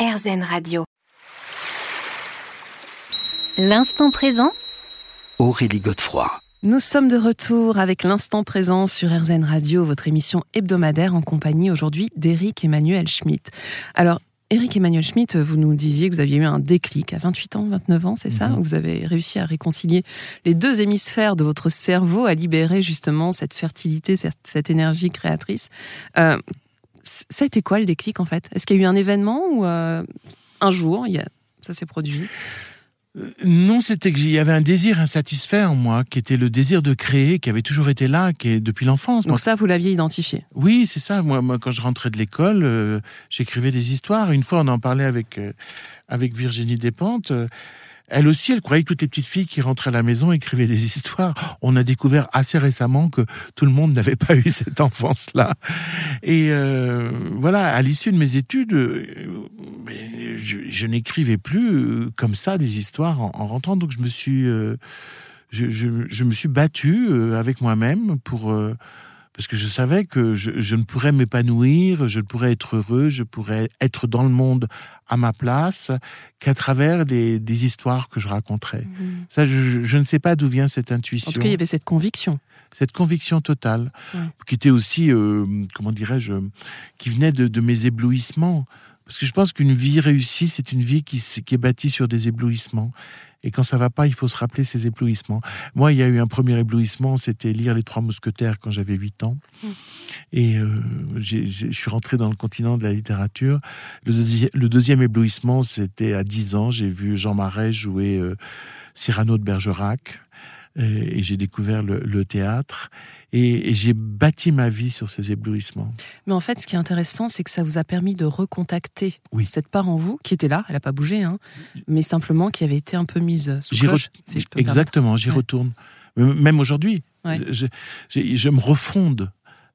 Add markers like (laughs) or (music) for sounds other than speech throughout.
RZN Radio. L'instant présent Aurélie Godefroy. Nous sommes de retour avec l'instant présent sur RZN Radio, votre émission hebdomadaire en compagnie aujourd'hui d'Éric Emmanuel Schmitt. Alors, Éric Emmanuel Schmitt, vous nous disiez que vous aviez eu un déclic à 28 ans, 29 ans, c'est ça Mhm. Vous avez réussi à réconcilier les deux hémisphères de votre cerveau, à libérer justement cette fertilité, cette, cette énergie créatrice. Euh, ça a été quoi le déclic en fait? Est-ce qu'il y a eu un événement ou euh, un jour il y a- ça s'est produit? Non, c'était qu'il y avait un désir insatisfait en moi, qui était le désir de créer, qui avait toujours été là, qui est depuis l'enfance. Moi, Donc ça, vous l'aviez identifié? Oui, c'est ça. Moi, moi, quand je rentrais de l'école, euh, j'écrivais des histoires. Une fois, on en parlait avec, euh, avec Virginie Despentes. Elle aussi, elle croyait que toutes les petites filles qui rentraient à la maison écrivaient des histoires. On a découvert assez récemment que tout le monde n'avait (laughs) pas eu cette enfance-là. Et euh, voilà, à l'issue de mes études, euh, je, n'écrivais plus euh, comme ça des histoires en, en rentrant. Donc, je me suis, euh, je, je- je me suis battu euh, avec moi-même pour euh, parce que je savais que je, je ne pourrais m'épanouir, je ne pourrais être heureux, je pourrais être dans le monde à ma place qu'à travers des, des histoires que je raconterais. Ça, je, je ne sais pas d'où vient cette En intuition, tout cas, il y avait cette conviction. cette conviction totale, Ouais. qui était aussi, euh, comment dirais-je, qui venait de, de mes éblouissements. Parce que je pense qu'une vie réussie, c'est une vie qui, qui est bâtie sur des éblouissements. Et quand ça va pas, il faut se rappeler ces éblouissements. Moi, il y a eu un premier éblouissement, c'était lire Les Trois Mousquetaires quand j'avais 8 ans. Et euh, je suis rentré dans le continent de la littérature. Le, deuxi- le deuxième éblouissement, c'était à 10 ans. J'ai vu Jean Marais jouer euh, Cyrano de Bergerac. Et, et j'ai découvert le, le théâtre. Et, et j'ai bâti ma vie sur ces éblouissements. Mais en fait, ce qui est intéressant, c'est que ça vous a permis de recontacter Oui. cette part en vous qui était là, elle n'a pas bougé, hein, mais simplement qui avait été un peu mise sous cloche, si je peux me Exactement, j'y Ouais. retourne. Même aujourd'hui, Ouais. je, je- je me refonde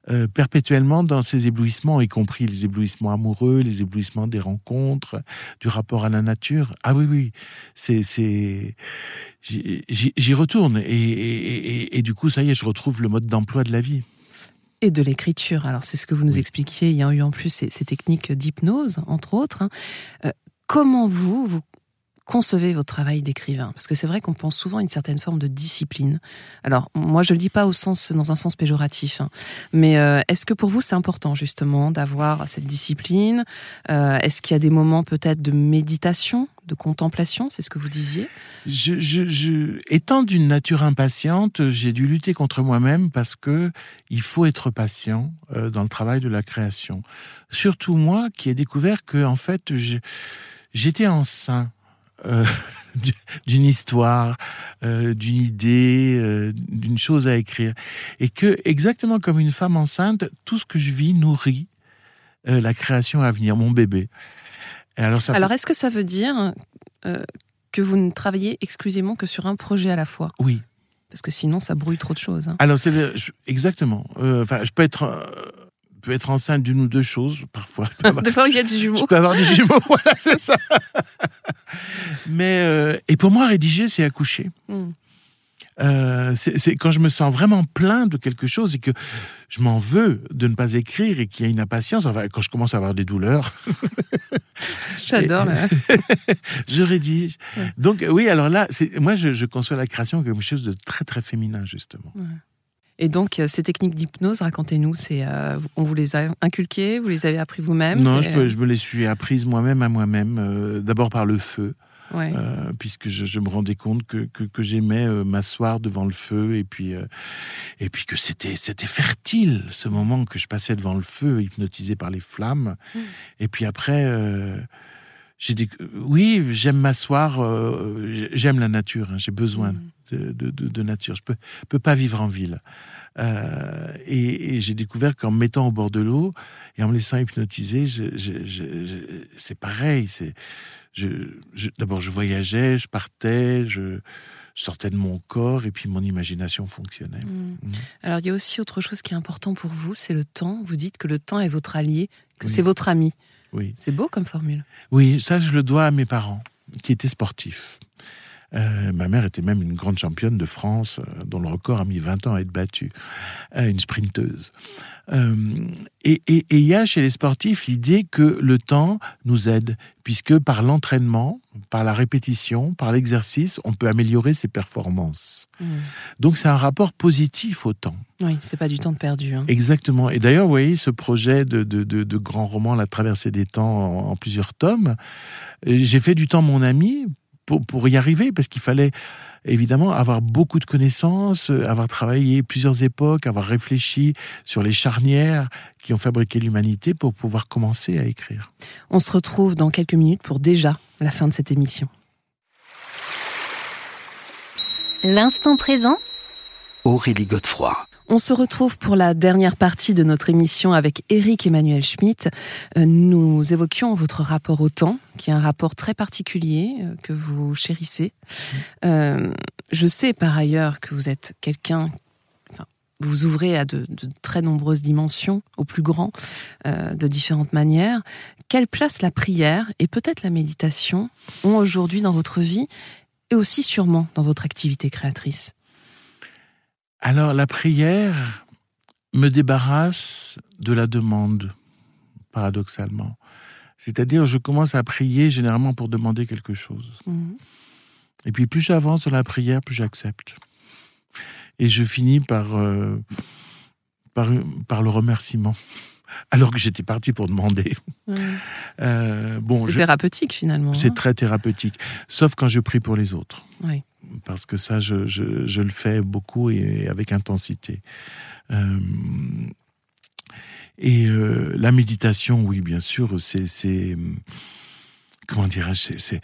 euh, perpétuellement dans ces éblouissements, y compris les éblouissements amoureux, les éblouissements des rencontres, du rapport à la nature. Ah oui, oui, c'est, c'est, j'y retourne et, et- et- et du coup, ça y est, je retrouve le mode d'emploi de la vie. Et de l'écriture. Alors, c'est ce que vous nous Oui. expliquiez. Il y a eu en plus ces, ces techniques d'hypnose, entre autres. hein. Euh, comment vous, vous concevez votre travail d'écrivain Parce que c'est vrai qu'on pense souvent à une certaine forme de discipline. Alors, moi, je ne le dis pas au sens, dans un sens péjoratif, hein. mais euh, est-ce que pour vous, c'est important, justement, d'avoir cette discipline? Euh, Est-ce qu'il y a des moments peut-être de méditation, de contemplation? C'est ce que vous disiez étant d'une nature impatiente, j'ai dû lutter contre moi-même parce que il faut être patient euh, dans le travail de la création. Surtout moi qui ai découvert que en fait j'étais enceint euh, (laughs) du- d'une histoire, euh, d'une idée, euh, d'une chose à écrire, et que exactement comme une femme enceinte, tout ce que je vis nourrit la création à venir, mon bébé. Et alors ça Alors, est-ce que ça veut dire que vous ne travaillez exclusivement que sur un projet à la fois? Oui. Parce que sinon, ça brouille trop de choses. hein. Alors, c'est exactement. Enfin, je peux être, peux être enceinte d'une ou deux choses parfois. Je (laughs) Des fois, il y a du je jumeau. peux avoir des jumeaux, (laughs) voilà, c'est ça. Mais euh, et pour moi, rédiger, c'est accoucher. Mm. Euh, c'est quand je me sens vraiment plein de quelque chose et que je m'en veux de ne pas écrire et qu'il y a une impatience. Enfin, quand je commence à avoir des douleurs, (laughs) J'adore. là. je rédige. Ouais. Donc oui, alors là, moi, je, je conçois la création comme quelque chose de très très féminin justement. Et donc, euh, ces techniques d'hypnose, racontez-nous, c'est, euh, on vous les a inculquées, vous les avez appris vous-même Non, je, me les suis apprises moi-même à moi-même. euh, D'abord par le feu, Ouais. euh, puisque je, je me rendais compte que, que, que j'aimais euh, m'asseoir devant le feu et puis, euh, et puis que c'était, c'était fertile ce moment que je passais devant le feu, hypnotisé par les flammes. Mm. Et puis après, j'ai dit, oui, j'aime m'asseoir, euh, j'aime la nature, hein, j'ai besoin Mm. de, de, de- de nature. Je peux, peux pas vivre en ville. Euh, et et j'ai découvert qu'en me mettant au bord de l'eau et en me laissant hypnotiser, c'est pareil. C'est, je, je- d'abord, je voyageais, je partais, je, sortais de mon corps et puis mon imagination fonctionnait. Mm. Mm. Alors, il y a aussi autre chose qui est important pour vous, c'est le temps. Vous dites que le temps est votre allié, que Oui. c'est votre ami. Oui. C'est beau comme formule. Oui, ça, je le dois à mes parents, qui étaient sportifs. Euh, ma mère était même une grande championne de France, euh, dont le record a mis 20 ans à être battu, euh, une sprinteuse. et il y a chez les sportifs l'idée que le temps nous aide, puisque par l'entraînement, par la répétition, par l'exercice, on peut améliorer ses performances. Mmh. Donc c'est un rapport positif au temps. Oui, c'est pas du temps perdu. Hein. Exactement. Et d'ailleurs, vous voyez, ce projet de, de, grand roman, La traversée des temps, en plusieurs tomes, j'ai fait du temps mon ami pour, y arriver, parce qu'il fallait évidemment avoir beaucoup de connaissances, euh, avoir travaillé plusieurs époques, avoir réfléchi sur les charnières qui ont fabriqué l'humanité pour pouvoir commencer à écrire. On se retrouve dans quelques minutes pour déjà la fin de cette émission. L'instant présent Aurélie Godefroy. On se retrouve pour la dernière partie de notre émission avec Eric Emmanuel Schmitt. Euh, nous évoquions votre rapport au temps, qui est un rapport très particulier euh, que vous chérissez. Euh, je sais par ailleurs que vous êtes quelqu'un vous ouvrez à de, très nombreuses dimensions, au plus grand, de différentes manières. Quelle place la prière et peut-être la méditation ont aujourd'hui dans votre vie et aussi sûrement dans votre activité créatrice? Alors la prière me débarrasse de la demande, paradoxalement. C'est-à-dire, je commence à prier généralement pour demander quelque chose. Mhm. Et puis plus j'avance dans la prière, plus j'accepte. Et je finis par, euh, par, par, le remerciement, (laughs) alors que j'étais parti pour demander. (laughs) Euh, bon, c'est thérapeutique finalement. C'est hein. très thérapeutique, sauf quand je prie pour les autres. Oui parce que ça, je, le fais beaucoup et avec intensité. Euh, et euh, la méditation, oui, bien sûr, c'est. Comment dirais-je C'est.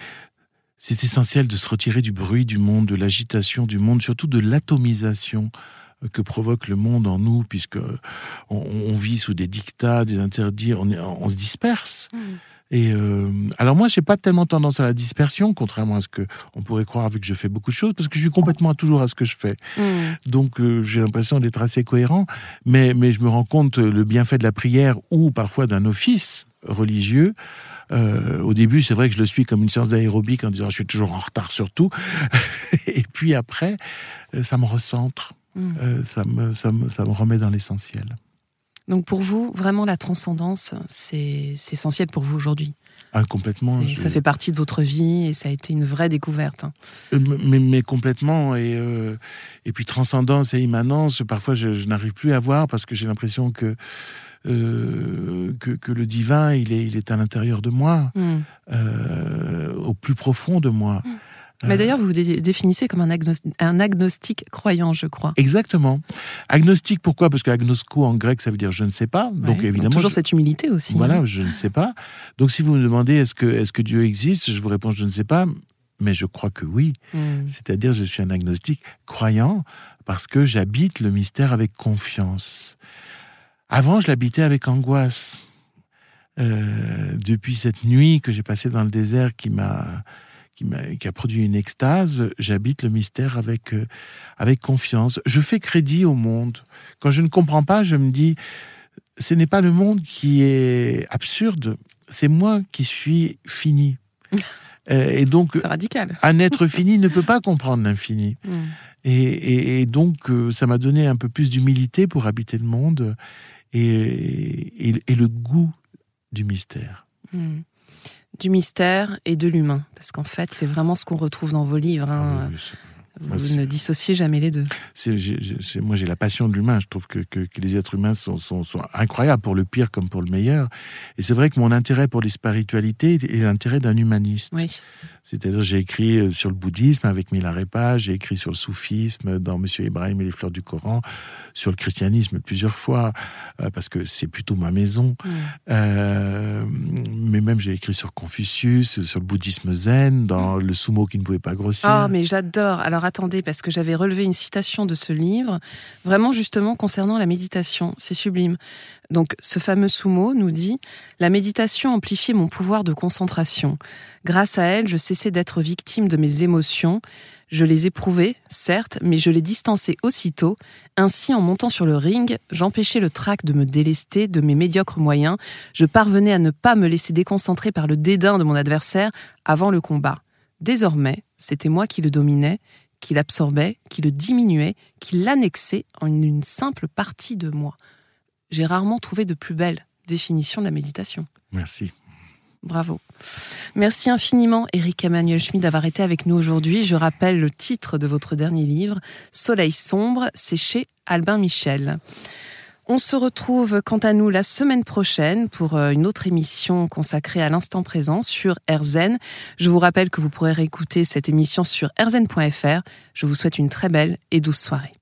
Essentiel de se retirer du bruit du monde, de l'agitation du monde, surtout de l'atomisation que provoque le monde en nous, puisque on, vit sous des dictats, des interdits, on, on se disperse. Mmh. Et euh, alors moi, j'ai pas tellement tendance à la dispersion, contrairement à ce que on pourrait croire vu que je fais beaucoup de choses, parce que je suis complètement toujours à ce que je fais. Hmm. Donc euh, j'ai l'impression d'être assez cohérent, mais mais je me rends compte le bienfait de la prière ou parfois d'un office religieux. Euh, au début, c'est vrai que je le suis comme une séance d'aérobic en disant je suis toujours en retard sur tout. (laughs) Et puis après, euh, ça me recentre, euh, ça, me, ça, me, ça me remet dans l'essentiel. Donc pour vous, vraiment la transcendance, c'est essentiel pour vous aujourd'hui ah, complètement. Ça fait partie de votre vie et ça a été une vraie découverte. Hein. Euh, mais, mais, complètement. Et, euh, et puis transcendance et immanence, parfois je, n'arrive plus à voir parce que j'ai l'impression que, euh, que, que, le divin, il est, il est à l'intérieur de moi, hmm. au plus profond de moi. Hmm. Mais d'ailleurs, vous vous définissez comme un, agnostique croyant, je crois. Exactement. Agnostique, pourquoi? Parce que agnosko en grec, ça veut dire je ne sais pas. Donc évidemment. toujours cette humilité aussi. Voilà, hein. je ne sais pas. Donc si vous me demandez est-ce que, est que Dieu existe, je vous réponds je ne sais pas, mais je crois que oui. Hmm. C'est-à-dire, je suis un agnostique croyant parce que j'habite le mystère avec confiance. Avant, je l'habitais avec angoisse. Euh, depuis cette nuit que j'ai passée dans le désert qui m'a qui, a, produit une extase, j'habite le mystère avec, euh, avec confiance. Je fais crédit au monde. Quand je ne comprends pas, je me dis, ce n'est pas le monde qui est absurde, c'est moi qui suis fini. (laughs) Euh, et donc, radical. (laughs) un être fini ne peut pas comprendre l'infini. (laughs) Hmm. Et, donc, euh, ça m'a donné un peu plus d'humilité pour habiter le monde et, et, le goût du mystère. Hmm du mystère et de l'humain. Parce qu'en fait, c'est vraiment ce qu'on retrouve dans vos livres. Hein. Ah vous ne dissociez jamais les deux. moi, j'ai la passion de l'humain. Je trouve que, les êtres humains sont, sont, incroyables pour le pire comme pour le meilleur. Et c'est vrai que mon intérêt pour les spiritualités est l'intérêt d'un humaniste. Oui. C'est-à-dire, j'ai écrit euh, sur le bouddhisme avec Milarepa, j'ai écrit sur le soufisme dans Monsieur Ibrahim et les fleurs du Coran, sur le christianisme plusieurs fois, euh, parce que c'est plutôt ma maison. Euh, mais même, j'ai écrit sur Confucius, sur le bouddhisme zen, dans le sumo qui ne pouvait pas grossir. Ah, mais j'adore. Alors attendez, parce que j'avais relevé une citation de ce livre, vraiment justement concernant la méditation. C'est sublime. Donc, ce fameux sumo nous dit La méditation amplifiait mon pouvoir de concentration. Grâce à elle, je cessais d'être victime de mes émotions. Je les éprouvais, certes, mais je les distançais aussitôt. Ainsi, en montant sur le ring, j'empêchais le trac de me délester de mes médiocres moyens. Je parvenais à ne pas me laisser déconcentrer par le dédain de mon adversaire avant le combat. Désormais, c'était moi qui le dominais, qui l'absorbais, qui le diminuais, qui l'annexait en une simple partie de moi. J'ai rarement trouvé de plus belle définition de la méditation. Merci. Bravo. Merci infiniment, Eric Emmanuel Schmid, d'avoir été avec nous aujourd'hui. Je rappelle le titre de votre dernier livre, Soleil sombre, c'est chez Albin Michel. On se retrouve quant à nous la semaine prochaine pour euh, une autre émission consacrée à l'instant présent sur RZN. Je vous rappelle que vous pourrez réécouter cette émission sur rzn.fr. Je vous souhaite une très belle et douce soirée.